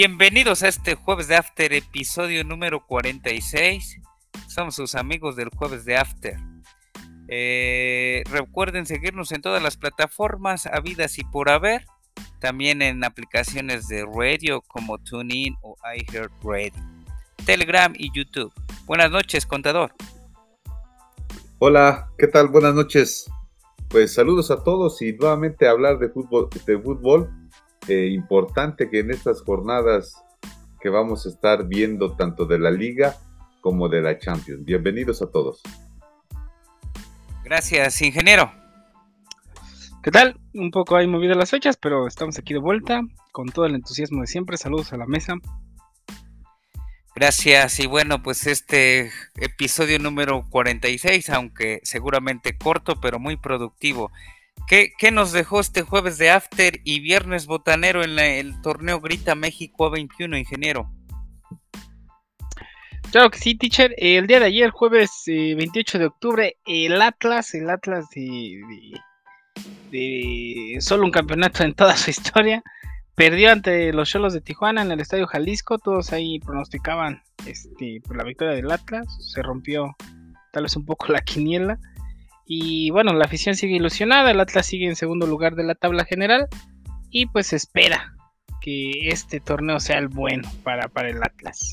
Bienvenidos a este jueves de After, episodio número 46. Somos sus amigos del jueves de After. Eh, recuerden seguirnos en todas las plataformas habidas y por haber. También en aplicaciones de radio como TuneIn o iHeartRadio. Telegram y YouTube. Buenas noches, contador. Hola, ¿qué tal? Buenas noches. Pues saludos a todos y nuevamente hablar de fútbol, de fútbol eh, importante que en estas jornadas que vamos a estar viendo tanto de la liga como de la Champions. Bienvenidos a todos. Gracias, ingeniero. ¿Qué tal? Un poco hay movido las fechas, pero estamos aquí de vuelta con todo el entusiasmo de siempre. Saludos a la mesa. Gracias y bueno, pues este episodio número 46, aunque seguramente corto, pero muy productivo. ¿Qué, nos dejó este jueves de After y viernes botanero en el torneo Grita México 21, ingeniero? Claro que sí, teacher. El día de ayer, jueves 28 eh, de octubre, el Atlas, el Atlas de, de, solo un campeonato en toda su historia, perdió ante los Cholos de Tijuana en el Estadio Jalisco. Todos ahí pronosticaban este, por la victoria del Atlas. Se rompió tal vez un poco la quiniela. Y bueno, la afición sigue ilusionada, el Atlas sigue en segundo lugar de la tabla general y pues espera que este torneo sea el bueno para, para el Atlas.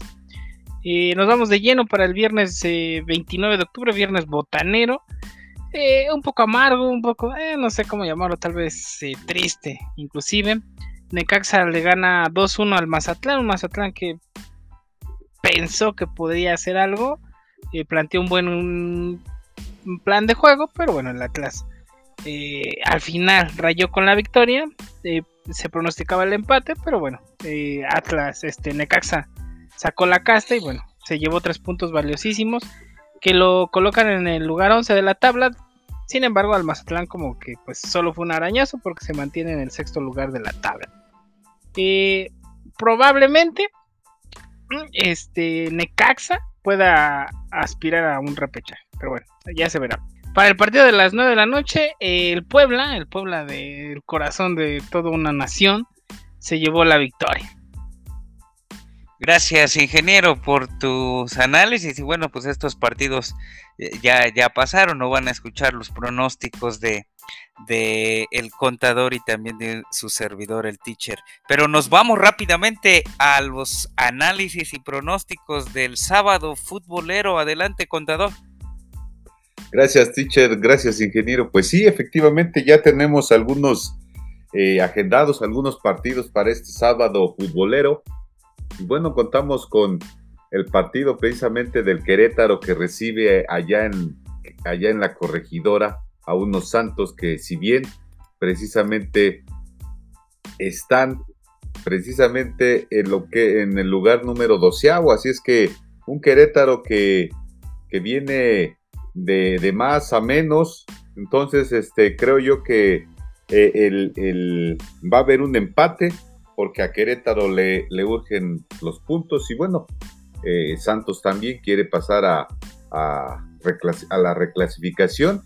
Eh, nos vamos de lleno para el viernes 29 eh, de octubre, viernes botanero. Eh, un poco amargo, un poco, no sé cómo llamarlo, tal vez triste inclusive. Necaxa le gana 2-1 al Mazatlán, un Mazatlán que pensó que podría hacer algo, planteó un buen plan de juego, pero bueno, el Atlas eh, al final rayó con la victoria. Eh, se pronosticaba el empate, pero bueno, eh, Atlas, este Necaxa sacó la casta y bueno, se llevó tres puntos valiosísimos que lo colocan en el lugar 11 de la tabla. Sin embargo, al Mazatlán como que pues solo fue un arañazo porque se mantiene en el sexto lugar de la tabla. probablemente este Necaxa pueda aspirar a un repechaje. Pero bueno, ya se verá. Para el partido de las 9 de la noche, el Puebla, el Puebla del corazón de toda una nación, se llevó la victoria. Gracias, ingeniero, por tus análisis. Y bueno, pues estos partidos eh, ya, ya pasaron, no van a escuchar los pronósticos de, de el contador y también de su servidor, el teacher. Pero nos vamos rápidamente a los análisis y pronósticos del sábado futbolero. Adelante, contador. Gracias, teacher. Gracias, ingeniero. Pues sí, efectivamente ya tenemos algunos eh, agendados, algunos partidos para este sábado futbolero. Y bueno, contamos con el partido precisamente del Querétaro que recibe allá en, allá en la corregidora a unos Santos que si bien precisamente están precisamente en lo que en el lugar número doceavo, así es que un Querétaro que, que viene de, más a menos. Entonces, este, creo yo que eh, el, va a haber un empate porque a Querétaro le, le urgen los puntos y bueno, eh, Santos también quiere pasar a, a, la reclasificación.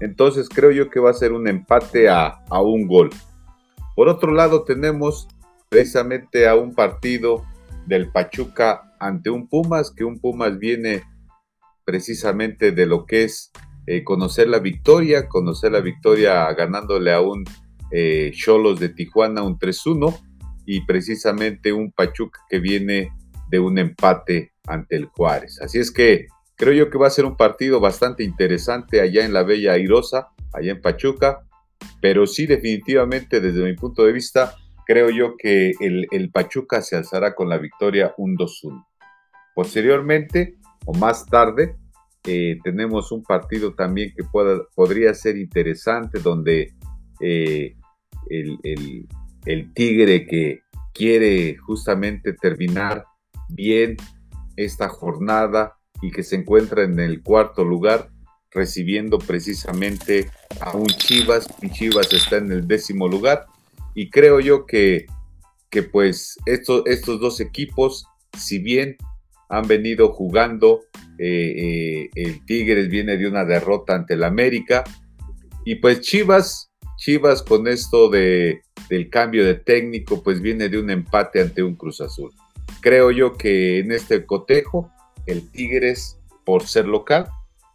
Entonces creo yo que va a ser un empate a, a un gol. Por otro lado tenemos precisamente a un partido del Pachuca ante un Pumas, que un Pumas viene precisamente de lo que es eh, conocer la victoria, conocer la victoria ganándole a un eh, Cholos de Tijuana un 3-1 y precisamente un Pachuca que viene de un empate ante el Juárez. Así es que creo yo que va a ser un partido bastante interesante allá en la Bella Airosa, allá en Pachuca, pero sí definitivamente desde mi punto de vista creo yo que el, el Pachuca se alzará con la victoria un 2-1. Posteriormente, o más tarde, eh, tenemos un partido también que pueda, podría ser interesante, donde eh, el, el, Tigre que quiere justamente terminar bien esta jornada y que se encuentra en el cuarto lugar, recibiendo precisamente a un Chivas, y Chivas está en el décimo lugar, y creo yo que, que pues estos dos equipos, si bien han venido jugando. Eh, eh, el Tigres viene de una derrota ante el América. Y pues Chivas, Chivas con esto de, del cambio de técnico, pues viene de un empate ante un Cruz Azul. Creo yo que en este cotejo, el Tigres, por ser local,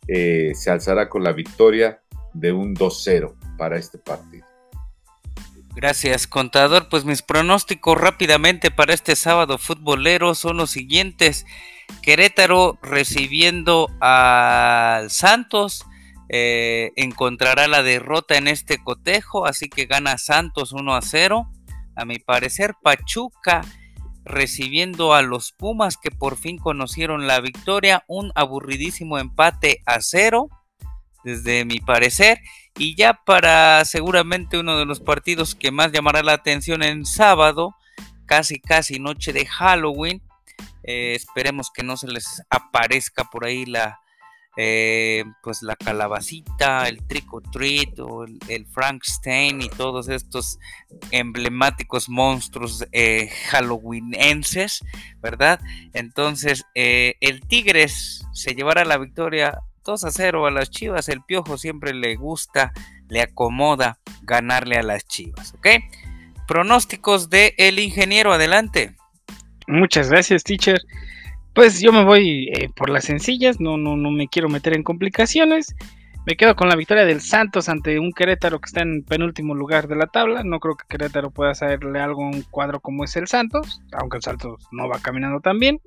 eh, se alzará con la victoria de un 2-0 para este partido. Gracias, contador. Pues mis pronósticos rápidamente para este sábado futbolero son los siguientes. Querétaro recibiendo al Santos. Eh, encontrará la derrota en este cotejo, así que gana Santos 1 a 0. A mi parecer, Pachuca recibiendo a los Pumas que por fin conocieron la victoria, un aburridísimo empate a 0 desde mi parecer. Y ya para seguramente uno de los partidos que más llamará la atención en sábado, casi casi noche de Halloween. Eh, esperemos que no se les aparezca por ahí la eh, pues la calabacita, el trick el, Frankenstein y todos estos emblemáticos monstruos eh, halloweenenses, ¿verdad? Entonces el Tigres se llevará la victoria 2 a 0 a las Chivas. El Piojo siempre le gusta, le acomoda ganarle a las Chivas, ¿ok? Pronósticos de el ingeniero, adelante. Muchas gracias, teacher. Pues yo me voy eh, por las sencillas, no, no, no me quiero meter en complicaciones. Me quedo con la victoria del Santos ante un Querétaro que está en penúltimo lugar de la tabla. No creo que Querétaro pueda hacerle algo a un cuadro como es el Santos, aunque el Santos no va caminando tan bien.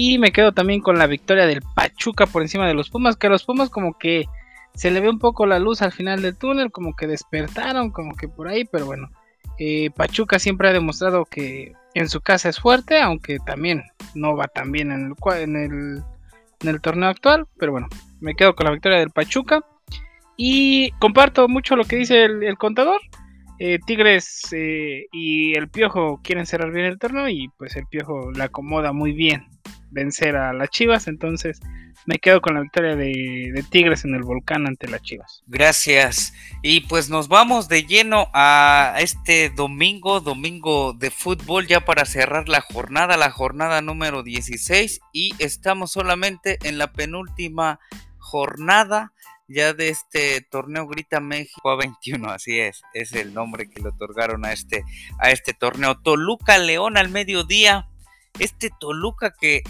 Y me quedo también con la victoria del Pachuca por encima de los Pumas, que a los Pumas como que se le ve un poco la luz al final del túnel, como que despertaron, como que por ahí, pero bueno. Eh, Pachuca siempre ha demostrado que en su casa es fuerte, aunque también no va tan bien en el, en el, en el torneo actual, pero bueno, me quedo con la victoria del Pachuca. Y comparto mucho lo que dice el, contador. Eh, Tigres eh, y el Piojo quieren cerrar bien el torneo y pues el Piojo le acomoda muy bien vencer a las Chivas, entonces me quedo con la victoria de, Tigres en el volcán ante las Chivas. Gracias. Y pues nos vamos de lleno a este domingo, domingo de fútbol, ya para cerrar la jornada, la jornada número 16, y estamos solamente en la penúltima jornada ya de este torneo Grita México a 21, así es, es el nombre que le otorgaron a este, a este torneo. Toluca León al mediodía, este Toluca que,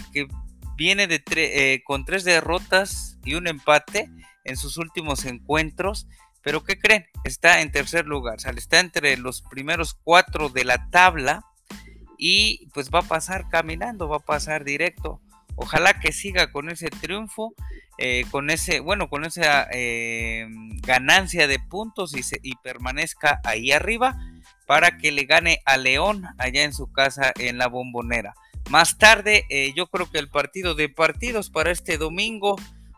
viene de eh, con tres derrotas y un empate en sus últimos encuentros. Pero ¿qué creen? Está en tercer lugar, está entre los primeros cuatro de la tabla y pues va a pasar caminando, va a pasar directo. Ojalá que siga con ese triunfo, eh, con ese, bueno, con esa eh, ganancia de puntos y, permanezca ahí arriba para que le gane a León allá en su casa en la bombonera. Más tarde, eh, yo creo que el partido de partidos para este domingo,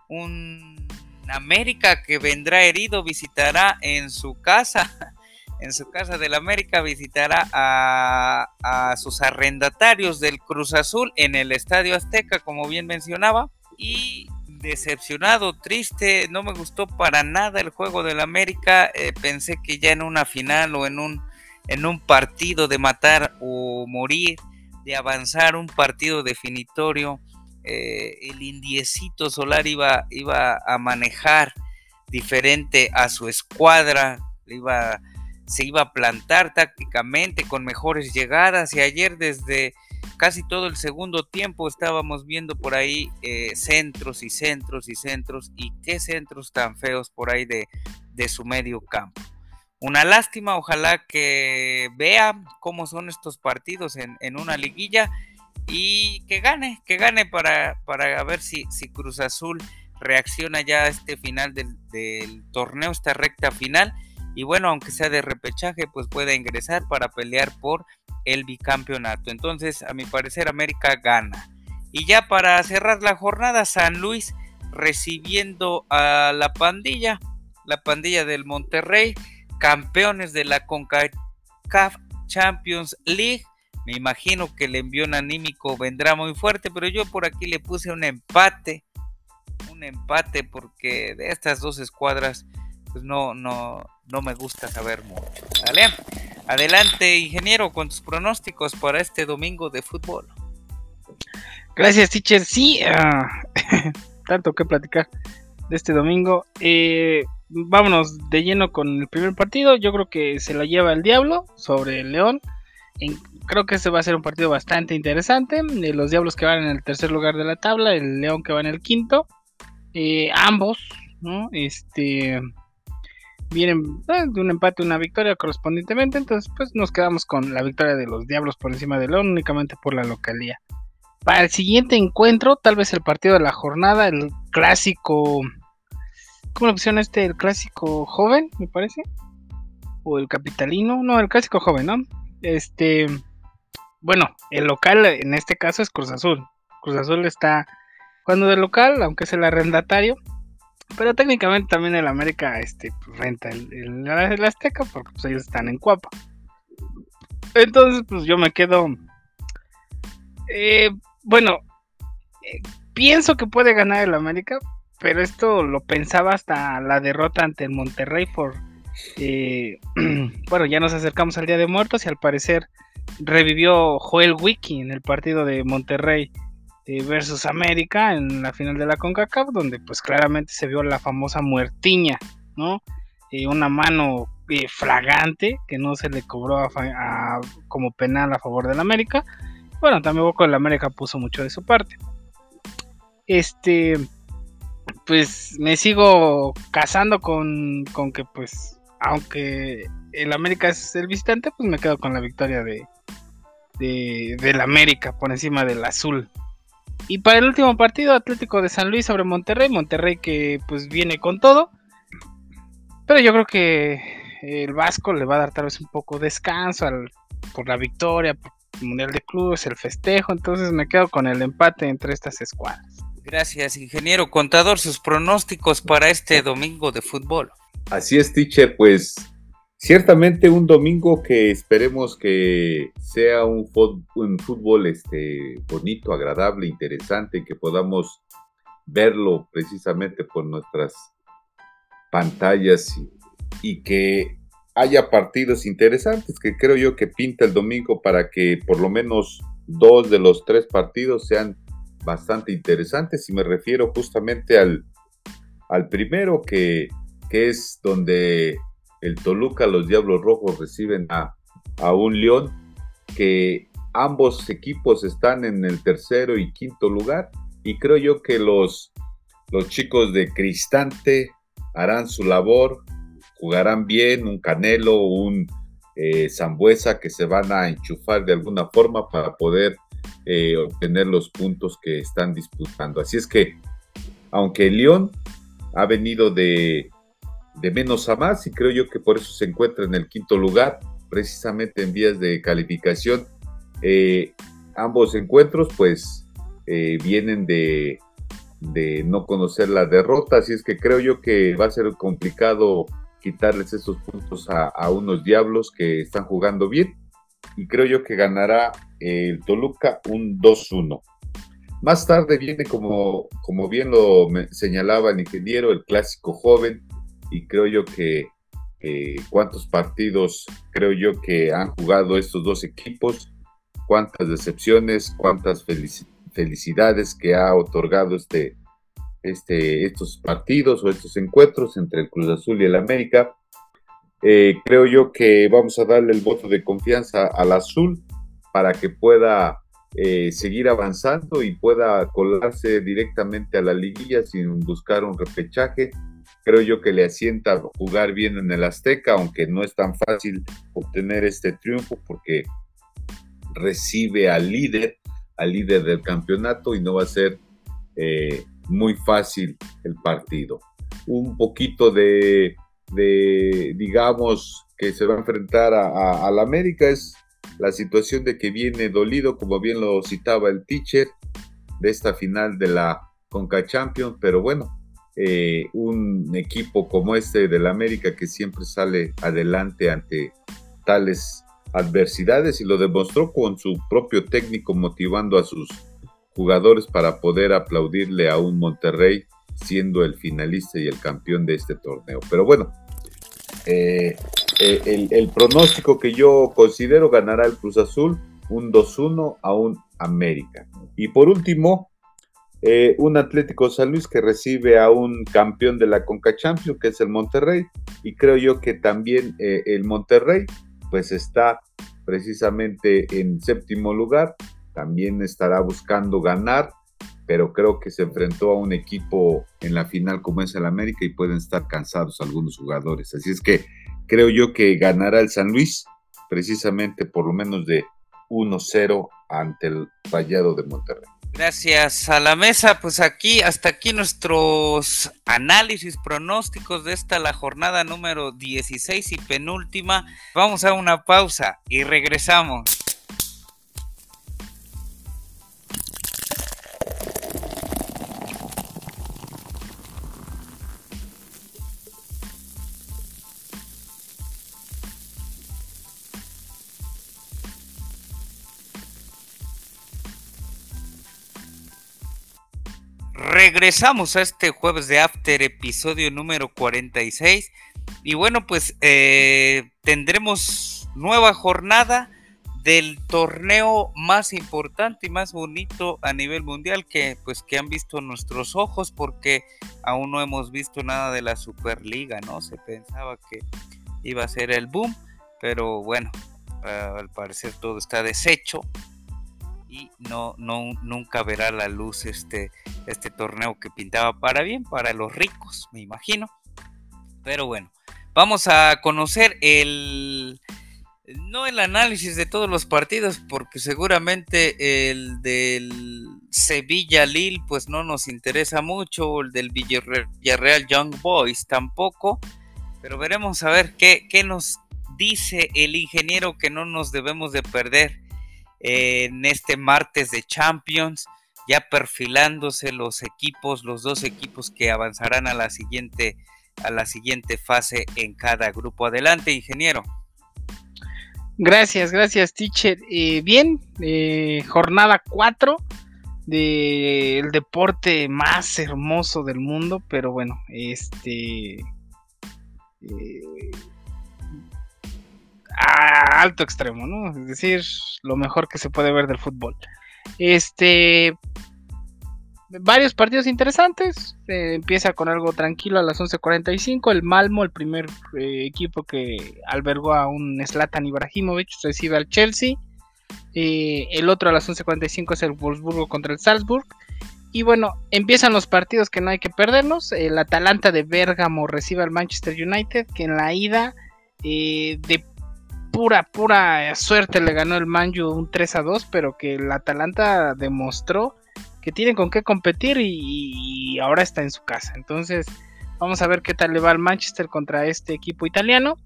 un América que vendrá herido visitará en su casa, en su casa del América, visitará a, sus arrendatarios del Cruz Azul en el Estadio Azteca, como bien mencionaba, y decepcionado, triste, no me gustó para nada el juego del América, eh, pensé que ya en una final o en un, en un partido de matar o morir, de avanzar un partido definitorio, eh, el indiecito Solar iba, iba a manejar diferente a su escuadra, iba, se iba a plantar tácticamente con mejores llegadas y ayer desde casi todo el segundo tiempo estábamos viendo por ahí eh, centros y centros y centros y qué centros tan feos por ahí de, de su medio campo una lástima, ojalá que vea cómo son estos partidos en, una liguilla y que gane, que gane para, para ver si, si Cruz Azul reacciona ya a este final del, torneo, esta recta final. Y bueno, aunque sea de repechaje, pues pueda ingresar para pelear por el bicampeonato. Entonces, a mi parecer, América gana. Y ya para cerrar la jornada, San Luis recibiendo a la pandilla, la pandilla del Monterrey campeones de la CONCACAF Champions League. Me imagino que el envión anímico vendrá muy fuerte, pero yo por aquí le puse un empate. Un empate porque de estas dos escuadras pues no, no, no me gusta saber mucho. Adelante, ingeniero, con tus pronósticos para este domingo de fútbol. Gracias, teacher. Sí, ah, tanto que platicar de este domingo. Eh, vámonos de lleno con el primer partido. Yo creo que se lo lleva el Diablo sobre el León. creo que este va a ser un partido bastante interesante. los Diablos que van en el tercer lugar de la tabla, el León que va en el quinto. Eh, ambos, ¿no? Este vienen eh, de un empate, una victoria correspondientemente. Entonces, pues nos quedamos con la victoria de los Diablos por encima de León, únicamente por la localía. Para el siguiente encuentro, tal vez el partido de la jornada, el clásico. ¿Cómo le pusieron este? El clásico joven, me parece. O el capitalino. No, el clásico joven, ¿no? Este. Bueno, el local en este caso es Cruz Azul. Cruz Azul está jugando de local, aunque es el arrendatario. Pero técnicamente también el América este, pues, renta el, Azteca porque pues, ellos están en Cuapa. Entonces, pues yo me quedo. Eh, bueno, eh, pienso que puede ganar el América, pero esto lo pensaba hasta la derrota ante el Monterrey por... Eh, bueno, ya nos acercamos al Día de Muertos y al parecer revivió Joel Wiki en el partido de Monterrey eh, versus América en la final de la CONCACAF, donde pues claramente se vio la famosa muertiña, ¿no? una mano fragante que no se le cobró como penal a favor del América bueno, también con el América puso mucho de su parte. Este, pues me sigo casando con, con que pues, aunque el América es el visitante, pues me quedo con la victoria de, de, del América por encima del azul. Y para el último partido, Atlético de San Luis sobre Monterrey, Monterrey que pues viene con todo. Pero yo creo que el Vasco le va a dar tal vez un poco de descanso al, por la victoria, Mundial de Clubes, el festejo, entonces me quedo con el empate entre estas escuadras. Gracias, ingeniero contador, sus pronósticos para este domingo de fútbol. Así es, teacher, pues ciertamente un domingo que esperemos que sea un, fútbol, este, bonito, agradable, interesante, que podamos verlo precisamente por nuestras pantallas y que haya partidos interesantes, que creo yo que pinta el domingo para que por lo menos dos de los tres partidos sean bastante interesantes. Y me refiero justamente al, al primero, que, que es donde el Toluca, los Diablos Rojos reciben a, a un León, que ambos equipos están en el tercero y quinto lugar. Y creo yo que los, los chicos de Cristante harán su labor, jugarán bien, un Canelo, un eh, Zambuesa que se van a enchufar de alguna forma para poder eh, obtener los puntos que están disputando. Así es que, aunque León ha venido de, de menos a más y creo yo que por eso se encuentra en el quinto lugar, precisamente en vías de calificación, eh, ambos encuentros pues vienen de, de no conocer la derrota, así es que creo yo que va a ser complicado quitarles esos puntos a, unos diablos que están jugando bien. Y creo yo que ganará el Toluca un 2-1. Más tarde viene, como, como bien lo señalaba el ingeniero, el clásico joven. Y creo yo que cuántos partidos creo yo que han jugado estos dos equipos, cuántas decepciones, cuántas felicidades que ha otorgado este, este, estos partidos o estos encuentros entre el Cruz Azul y el América. Eh, creo yo que vamos a darle el voto de confianza al azul para que pueda eh, seguir avanzando y pueda colarse directamente a la liguilla sin buscar un repechaje. Creo yo que le asienta jugar bien en el Azteca, aunque no es tan fácil obtener este triunfo porque recibe al líder, al líder del campeonato y no va a ser eh, muy fácil el partido. Un poquito de, digamos, que se va a enfrentar a, la América es la situación de que viene dolido, como bien lo citaba el teacher, de esta final de la Conca Champions, pero bueno, eh, un equipo como este del América que siempre sale adelante ante tales adversidades y lo demostró con su propio técnico motivando a sus jugadores para poder aplaudirle a un Monterrey siendo el finalista y el campeón de este torneo. Pero bueno, eh, eh, el, pronóstico que yo considero ganará el Cruz Azul un 2-1 a un América. Y por último, eh, un Atlético San Luis que recibe a un campeón de la Conca Champions, que es el Monterrey, y creo yo que también eh, el Monterrey, pues está precisamente en séptimo lugar, también estará buscando ganar, pero creo que se enfrentó a un equipo en la final como es el América y pueden estar cansados algunos jugadores. Así es que creo yo que ganará el San Luis, precisamente por lo menos de 1-0 ante el Rayado de Monterrey. Gracias a la mesa, pues aquí, hasta aquí nuestros análisis, pronósticos de esta, la jornada número 16 y penúltima. Vamos a una pausa y regresamos. Regresamos a este jueves de After, episodio número 46. Y bueno, pues eh, tendremos nueva jornada del torneo más importante y más bonito a nivel mundial que pues que han visto nuestros ojos porque aún no hemos visto nada de la Superliga, ¿no? Se pensaba que iba a ser el boom, pero bueno, al parecer todo está deshecho y no, no nunca verá la luz este, este torneo que pintaba para bien, para los ricos, me imagino. Pero bueno, vamos a conocer el no el análisis de todos los partidos, porque seguramente el del Sevilla Lille pues no nos interesa mucho, el del Villarreal Young Boys tampoco, pero veremos a ver qué, qué nos dice el ingeniero que no nos debemos de perder en este martes de Champions, ya perfilándose los equipos, los dos equipos que avanzarán a la siguiente, a la siguiente fase en cada grupo. Adelante, ingeniero. Gracias, gracias, teacher. Eh, bien, eh, jornada 4 del deporte más hermoso del mundo, pero bueno, este... Eh, a alto extremo, ¿no? Es decir, lo mejor que se puede ver del fútbol. Este. Varios partidos interesantes. empieza con algo tranquilo a las 11.45. El Malmo, el primer eh, equipo que albergó a un Zlatan Ibrahimovic, recibe al Chelsea. Eh, el otro a las 11.45 es el Wolfsburgo contra el Salzburg. Y bueno, empiezan los partidos que no hay que perdernos. El Atalanta de Bérgamo recibe al Manchester United, que en la ida eh, de pura, pura suerte le ganó el Manju un 3 a 2, pero que el Atalanta demostró que tiene con qué competir y, ahora está en su casa. Entonces, vamos a ver qué tal le va al Manchester contra este equipo italiano.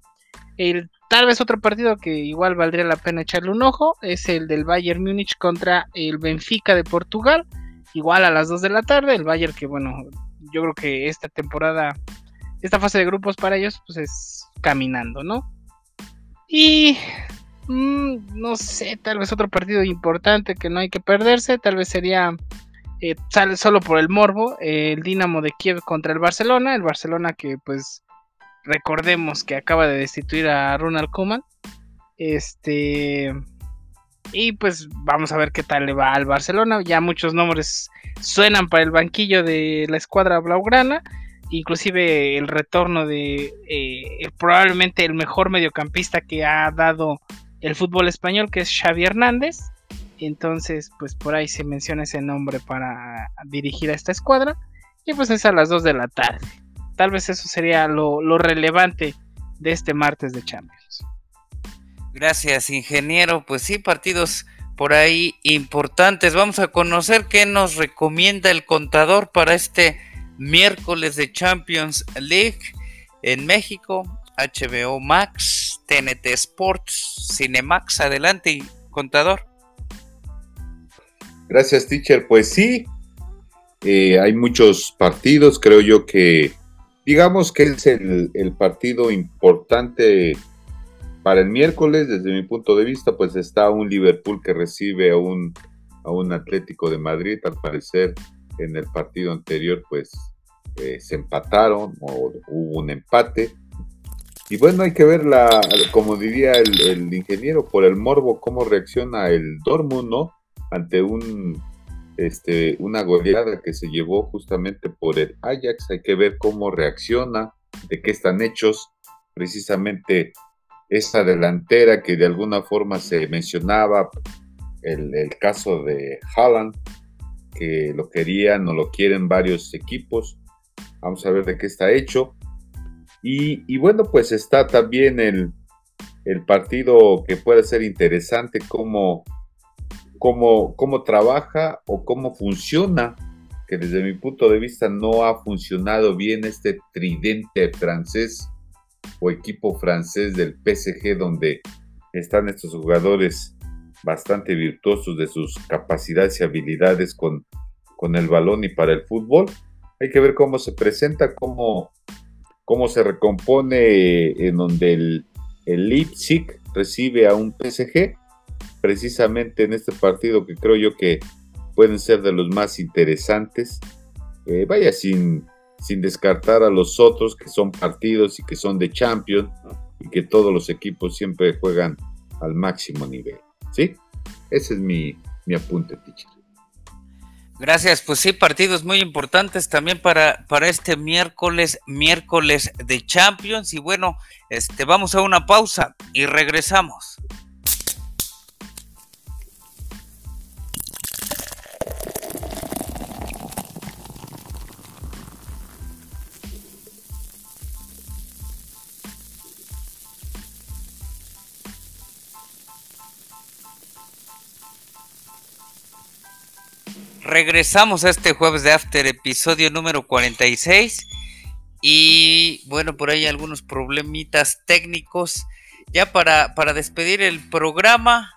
El, tal vez otro partido que igual valdría la pena echarle un ojo es el del Bayern Múnich contra el Benfica de Portugal. Igual a las 2 de la tarde. El Bayern que, bueno, yo creo que esta temporada, esta fase de grupos para ellos, pues es caminando, ¿no? Y mm, no sé, tal vez otro partido importante que no hay que perderse, tal vez sería eh, sale solo por el morbo, el Dinamo de Kiev contra el Barcelona, el Barcelona que pues recordemos que acaba de destituir a Ronald Koeman. Este y pues vamos a ver qué tal le va al Barcelona. Ya muchos nombres suenan para el banquillo de la escuadra blaugrana inclusive el retorno de eh, probablemente el mejor mediocampista que ha dado el fútbol español, que es Xavi Hernández. Entonces, pues por ahí se menciona ese nombre para dirigir a esta escuadra. Y pues es a las 2 de la tarde. Tal vez eso sería lo, lo relevante de este martes de Champions. Gracias, ingeniero. Pues sí, partidos por ahí importantes. Vamos a conocer qué nos recomienda el contador para este miércoles de Champions League en México, HBO Max, TNT Sports, Cinemax. Adelante, contador. Gracias, teacher. Pues sí, eh, hay muchos partidos. Creo yo que, digamos que es el, el, partido importante para el miércoles, desde mi punto de vista, pues está un Liverpool que recibe a un, a un Atlético de Madrid, al parecer en el partido anterior, pues eh, se empataron o hubo un empate. Y bueno, hay que ver, como diría el, ingeniero, por el morbo, cómo reacciona el Dortmund. Ante un este, una goleada que se llevó justamente por el Ajax. Hay que ver cómo reacciona, de qué están hechos. Precisamente esa delantera que de alguna forma se mencionaba, el, caso de Haaland, que lo querían o lo quieren varios equipos. Vamos a ver de qué está hecho. Y, bueno, pues está también el, el, partido que puede ser interesante, cómo, cómo, cómo trabaja o cómo funciona, que desde mi punto de vista no ha funcionado bien este tridente francés o equipo francés del PSG donde están estos jugadores bastante virtuosos de sus capacidades y habilidades con, con el balón y para el fútbol. Hay que ver cómo se presenta, cómo, cómo se recompone en donde el, el Leipzig recibe a un PSG, precisamente en este partido que creo yo que pueden ser de los más interesantes. Eh, vaya sin, sin descartar a los otros que son partidos y que son de Champions y que todos los equipos siempre juegan al máximo nivel. ¿Sí? Ese es mi, apunte, teacher. Gracias, pues sí, partidos muy importantes también para, para este miércoles, miércoles de Champions. Y bueno, este, vamos a una pausa y regresamos. Regresamos a este jueves de After, episodio número 46. Y bueno, por ahí algunos problemitas técnicos. Ya para, para despedir el programa,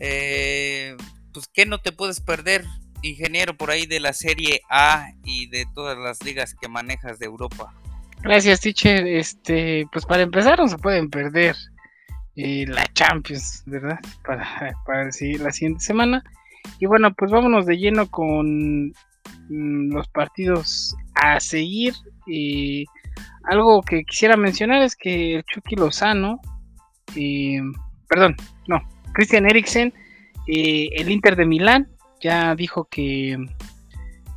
eh, pues que no te puedes perder, ingeniero, por ahí de la Serie A y de todas las ligas que manejas de Europa. Gracias, teacher. Este, pues para empezar, no se pueden perder eh, la Champions, ¿verdad? Para, para la siguiente semana. Y bueno, pues vámonos de lleno con mm, los partidos a seguir. y algo que quisiera mencionar es que el Chucky Lozano, perdón, no, Christian Eriksen, el Inter de Milán, ya dijo que,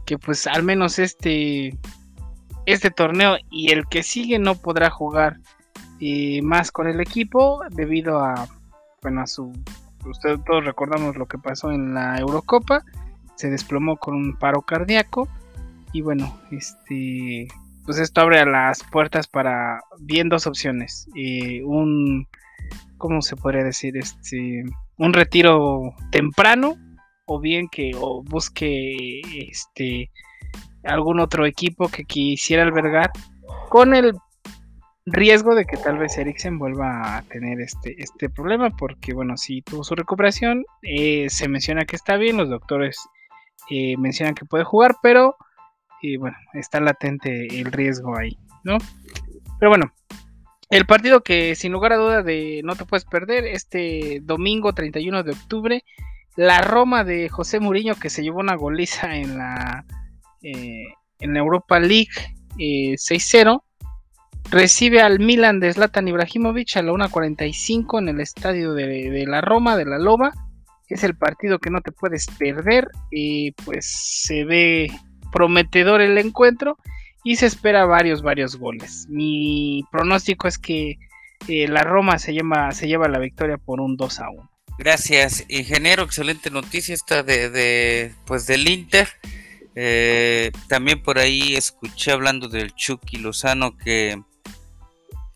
que pues al menos este, este torneo y el que sigue no podrá jugar eh, más con el equipo debido a, bueno, a su ustedes todos recordamos lo que pasó en la Eurocopa, se desplomó con un paro cardíaco y bueno, este, pues esto abre las puertas para bien dos opciones, eh, un, ¿cómo se podría decir? Este, un retiro temprano o bien que busque este algún otro equipo que quisiera albergar con el riesgo de que tal vez Eriksen vuelva a tener este, este problema, porque bueno, si tuvo su recuperación, eh, se menciona que está bien, los doctores eh, mencionan que puede jugar, pero eh, bueno, está latente el riesgo ahí, ¿no? Pero bueno, el partido que sin lugar a duda de no te puedes perder, este domingo 31 de octubre, la Roma de José Mourinho que se llevó una goliza en la, en la Europa League 6-0 recibe al Milan de Zlatan Ibrahimovic a la 1.45 en el estadio de, la Roma, de la Loba. Es el partido que no te puedes perder. Pues se ve prometedor el encuentro y se espera varios, varios goles. Mi pronóstico es que eh, la Roma se, lleva, se lleva la victoria por un 2 a 1. Gracias, ingeniero. Excelente noticia esta de, pues del Inter. Eh, también por ahí escuché hablando del Chucky Lozano que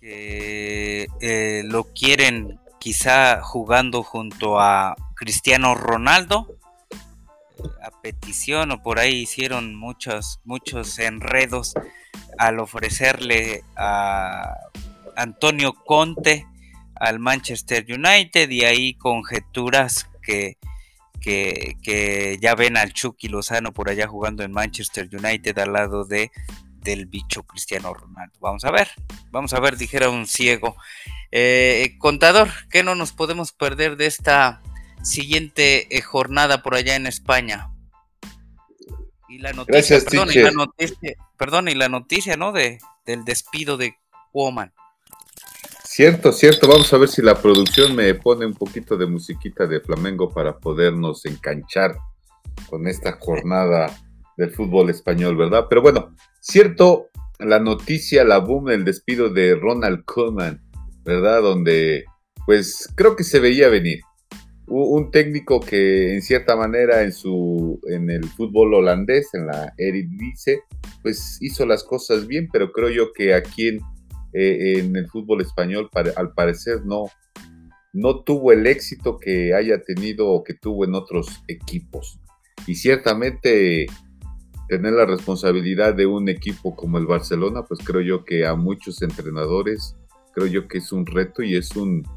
que eh, lo quieren quizá jugando junto a Cristiano Ronaldo a petición o por ahí hicieron muchos muchos enredos al ofrecerle a Antonio Conte al Manchester United y ahí conjeturas que, que, que ya ven al Chucky Lozano por allá jugando en Manchester United al lado de del bicho Cristiano Ronaldo. Vamos a ver, vamos a ver, dijera un ciego. Eh, contador, ¿qué no nos podemos perder de esta siguiente eh, jornada por allá en España? Y la noticia, perdón, y la noticia, perdón, y la noticia, ¿no? De, del despido de Woman. Cierto, cierto. Vamos a ver si la producción me pone un poquito de musiquita de flamengo para podernos enganchar con esta jornada del fútbol español, ¿verdad? Pero bueno, cierto, la noticia, la boom, el despido de Ronald Koeman, ¿verdad? Donde, pues, creo que se veía venir. Un técnico que en cierta manera en su en el fútbol holandés, en la Eredivisie, pues hizo las cosas bien, pero creo yo que aquí en, eh, en el fútbol español al parecer no, no tuvo el éxito que haya tenido o que tuvo en otros equipos. Y ciertamente tener la responsabilidad de un equipo como el Barcelona, pues creo yo que a muchos entrenadores, creo yo que es un reto y es un,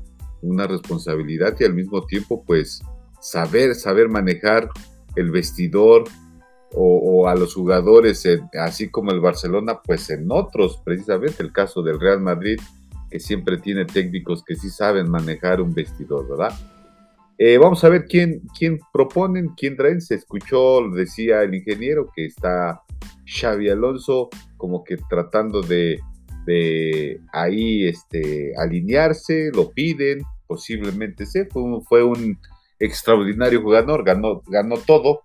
una responsabilidad y al mismo tiempo pues saber, saber manejar el vestidor o, a los jugadores, así como el Barcelona, pues en otros, precisamente el caso del Real Madrid, que siempre tiene técnicos que sí saben manejar un vestidor, ¿verdad? Eh, vamos a ver quién, quién proponen, quién traen. Se escuchó, decía el ingeniero, que está Xavi Alonso como que tratando de, de ahí este, alinearse, lo piden, posiblemente se fue un, fue un extraordinario jugador, ganó, ganó todo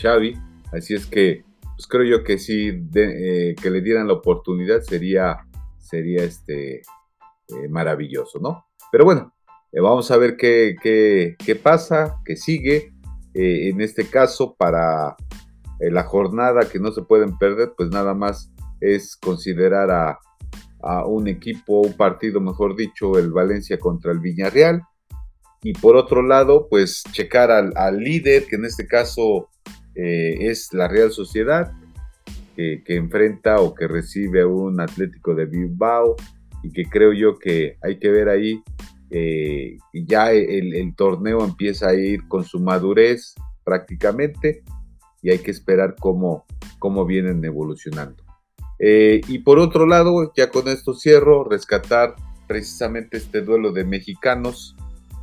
Xavi, así es que pues creo yo que sí, eh, que le dieran la oportunidad sería sería este, eh, maravilloso, ¿no? Pero bueno, eh, vamos a ver qué, qué, pasa, qué sigue. Eh, en este caso, para la jornada que no se pueden perder, pues nada más es considerar a, un equipo, un partido, mejor dicho, el Valencia contra el Viñarreal. Y por otro lado, pues checar al, al líder, que en este caso es la Real Sociedad, que, enfrenta o que recibe a un Atlético de Bilbao y que creo yo que hay que ver ahí, eh, ya el, torneo empieza a ir con su madurez prácticamente y hay que esperar cómo, cómo vienen evolucionando. Eh, y por otro lado, ya con esto cierro, rescatar precisamente este duelo de mexicanos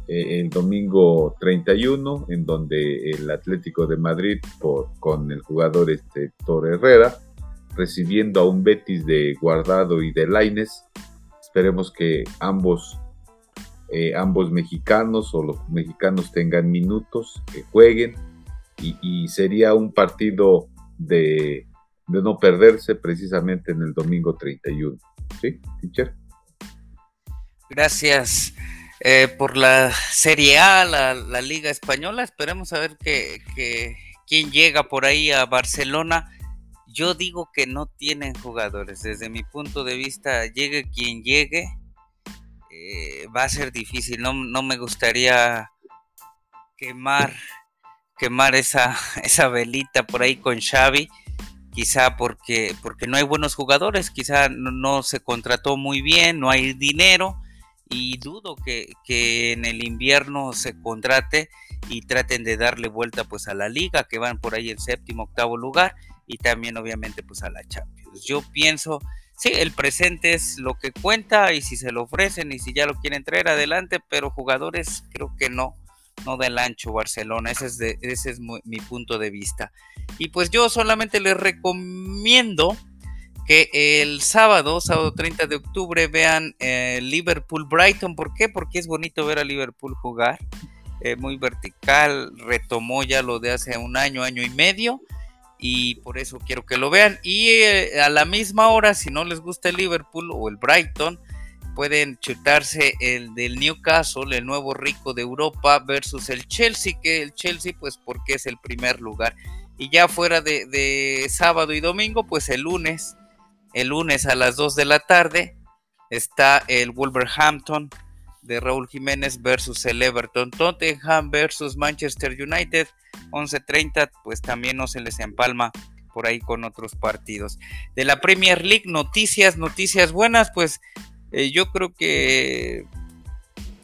eh, el domingo 31, en donde el Atlético de Madrid, por, con el jugador este, Herrera, recibiendo a un Betis de Guardado y de Laines. Esperemos que ambos, eh, ambos mexicanos o los mexicanos tengan minutos, que jueguen, y, sería un partido de, de no perderse precisamente en el domingo 31. ¿Sí, teacher? Gracias. Eh, por la Serie A, la, Liga Española. Esperemos a ver que, quién llega por ahí a Barcelona. Yo digo que no tienen jugadores. Desde mi punto de vista, llegue quien llegue, eh, va a ser difícil. No, no, me gustaría quemar, quemar esa, esa velita por ahí con Xavi. Quizá porque, porque no hay buenos jugadores, quizá no se contrató muy bien, no hay dinero y dudo que, en el invierno se contrate y traten de darle vuelta pues a la liga que van por ahí en séptimo octavo lugar y también obviamente pues a la Champions yo pienso sí el presente es lo que cuenta y si se lo ofrecen y si ya lo quieren traer adelante pero jugadores creo que no no del ancho Barcelona ese es de, ese es mi punto de vista y pues yo solamente les recomiendo que el sábado, sábado 30 de octubre, vean eh, Liverpool Brighton. ¿Por qué? Porque es bonito ver a Liverpool jugar. Eh, muy vertical, retomó ya lo de hace un año, año y medio. Y por eso quiero que lo vean. Y eh, a la misma hora, si no les gusta el Liverpool o el Brighton, pueden chutarse el del Newcastle, el nuevo rico de Europa, versus el Chelsea, que el Chelsea, pues porque es el primer lugar. Y ya fuera de, de sábado y domingo, pues el lunes el lunes a las 2 de la tarde está el Wolverhampton de Raúl Jiménez versus el Everton. Tottenham versus Manchester United. 11.30, pues también no se les empalma por ahí con otros partidos. De la Premier League, noticias, noticias buenas, pues eh, yo creo que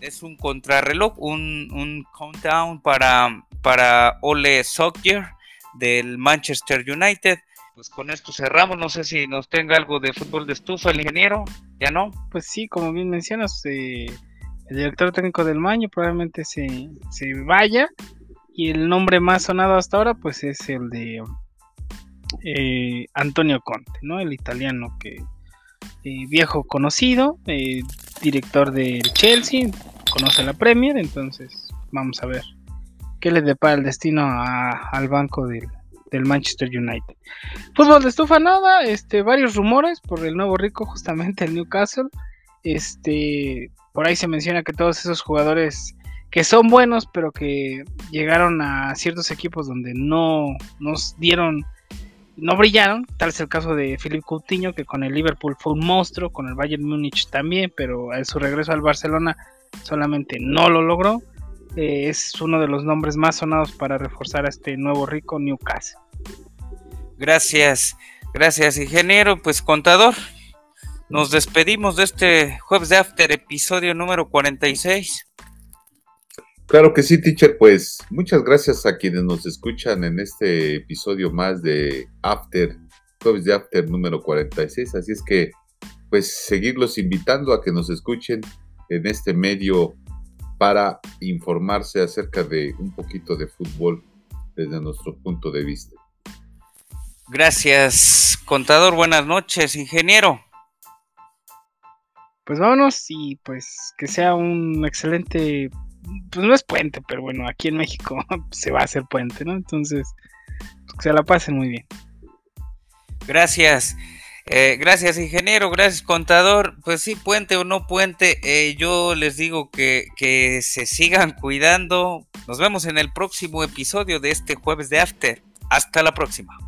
es un contrarreloj, un, un countdown para, para Ole Soccer del Manchester United pues con esto cerramos. No sé si nos tenga algo de fútbol de estufa el ingeniero. ¿Ya no? Pues sí, como bien mencionas, eh, el director técnico del Maño probablemente se, vaya. Y el nombre más sonado hasta ahora, pues es el de eh, Antonio Conte, ¿no? El italiano que eh, viejo conocido, director del Chelsea, conoce la Premier, entonces vamos a ver qué le depara el destino al banco del, Manchester United. Fútbol de estufa nada, este, varios rumores por el nuevo rico, justamente el Newcastle. Este, por ahí se menciona que todos esos jugadores que son buenos, pero que llegaron a ciertos equipos donde no nos dieron, no brillaron. Tal es el caso de Philip Coutinho, que con el Liverpool fue un monstruo, con el Bayern Múnich también, pero en su regreso al Barcelona solamente no lo logró. Eh, es uno de los nombres más sonados para reforzar a este nuevo rico Newcastle. Gracias, gracias ingeniero, pues contador. Nos despedimos de este jueves de After, episodio número 46. Claro que sí, teacher. Pues muchas gracias a quienes nos escuchan en este episodio más de After, jueves de After número 46. Así es que, pues, seguirlos invitando a que nos escuchen en este medio para informarse acerca de un poquito de fútbol desde nuestro punto de vista. Gracias, contador. Buenas noches, ingeniero. Pues vámonos y pues que sea un excelente pues no es puente, pero bueno, aquí en México se va a hacer puente, ¿no? Entonces, pues que se la pasen muy bien. Gracias. Eh, gracias, ingeniero. Gracias, contador. Pues sí, puente o no puente, eh, yo les digo que, que se sigan cuidando. Nos vemos en el próximo episodio de este jueves de After. Hasta la próxima.